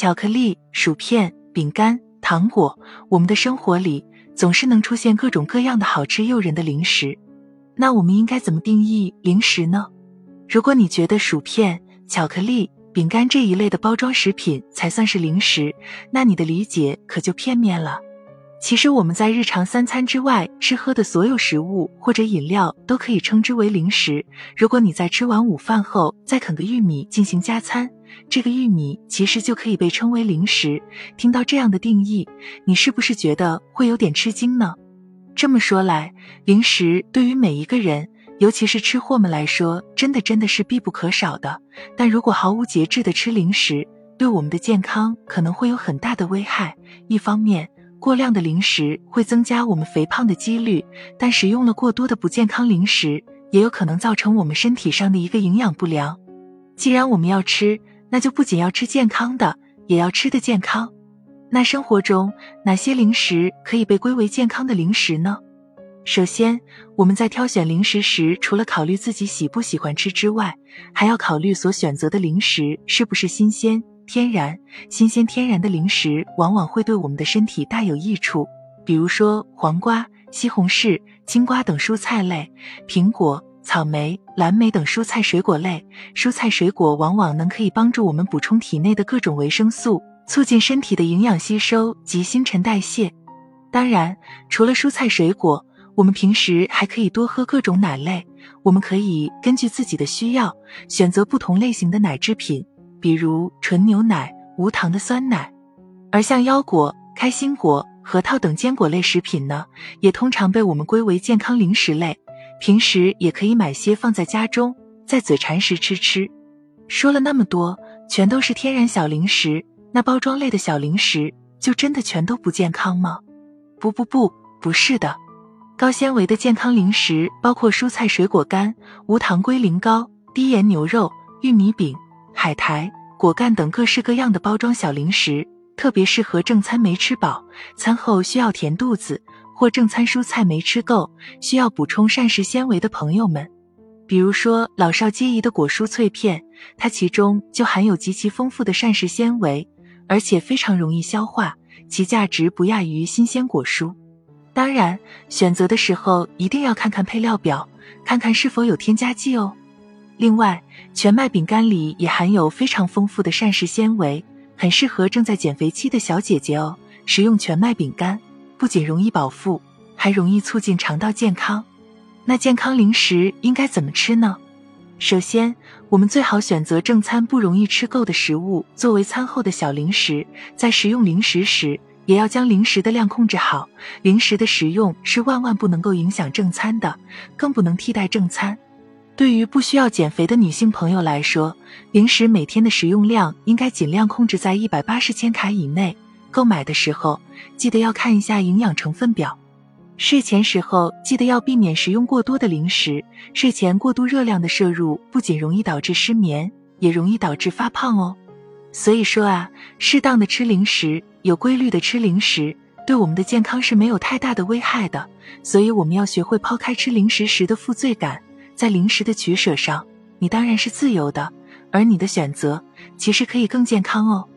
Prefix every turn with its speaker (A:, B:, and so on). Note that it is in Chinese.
A: 巧克力、薯片、饼干、糖果，我们的生活里总是能出现各种各样的好吃诱人的零食。那我们应该怎么定义零食呢？如果你觉得薯片、巧克力、饼干这一类的包装食品才算是零食，那你的理解可就片面了。其实我们在日常三餐之外吃喝的所有食物或者饮料都可以称之为零食。如果你在吃完午饭后再啃个玉米进行加餐，这个玉米其实就可以被称为零食。听到这样的定义，你是不是觉得会有点吃惊呢？这么说来，零食对于每一个人，尤其是吃货们来说，真的真的是必不可少的。但如果毫无节制的吃零食，对我们的健康可能会有很大的危害。一方面，过量的零食会增加我们肥胖的几率，但使用了过多的不健康零食，也有可能造成我们身体上的一个营养不良。既然我们要吃，那就不仅要吃健康的，也要吃的健康。那生活中哪些零食可以被归为健康的零食呢？首先，我们在挑选零食时，除了考虑自己喜不喜欢吃之外，还要考虑所选择的零食是不是新鲜。天然、新鲜、天然的零食往往会对我们的身体大有益处，比如说黄瓜、西红柿、青瓜等蔬菜类，苹果、草莓、蓝莓等蔬菜水果类。蔬菜水果往往能可以帮助我们补充体内的各种维生素，促进身体的营养吸收及新陈代谢。当然，除了蔬菜水果，我们平时还可以多喝各种奶类。我们可以根据自己的需要选择不同类型的奶制品。比如纯牛奶、无糖的酸奶，而像腰果、开心果、核桃等坚果类食品呢，也通常被我们归为健康零食类。平时也可以买些放在家中，在嘴馋时吃吃。说了那么多，全都是天然小零食，那包装类的小零食就真的全都不健康吗？不不不，不是的。高纤维的健康零食包括蔬菜水果干、无糖龟苓膏、低盐牛肉、玉米饼。海苔、果干等各式各样的包装小零食，特别适合正餐没吃饱、餐后需要填肚子，或正餐蔬菜没吃够，需要补充膳食纤维的朋友们。比如说老少皆宜的果蔬脆片，它其中就含有极其丰富的膳食纤维，而且非常容易消化，其价值不亚于新鲜果蔬。当然，选择的时候一定要看看配料表，看看是否有添加剂哦。另外，全麦饼干里也含有非常丰富的膳食纤维，很适合正在减肥期的小姐姐哦。食用全麦饼干不仅容易饱腹，还容易促进肠道健康。那健康零食应该怎么吃呢？首先，我们最好选择正餐不容易吃够的食物作为餐后的小零食。在食用零食时，也要将零食的量控制好。零食的食用是万万不能够影响正餐的，更不能替代正餐。对于不需要减肥的女性朋友来说，零食每天的食用量应该尽量控制在一百八十千卡以内。购买的时候记得要看一下营养成分表。睡前时候记得要避免食用过多的零食。睡前过度热量的摄入不仅容易导致失眠，也容易导致发胖哦。所以说啊，适当的吃零食，有规律的吃零食，对我们的健康是没有太大的危害的。所以我们要学会抛开吃零食时的负罪感。在零食的取舍上，你当然是自由的，而你的选择其实可以更健康哦。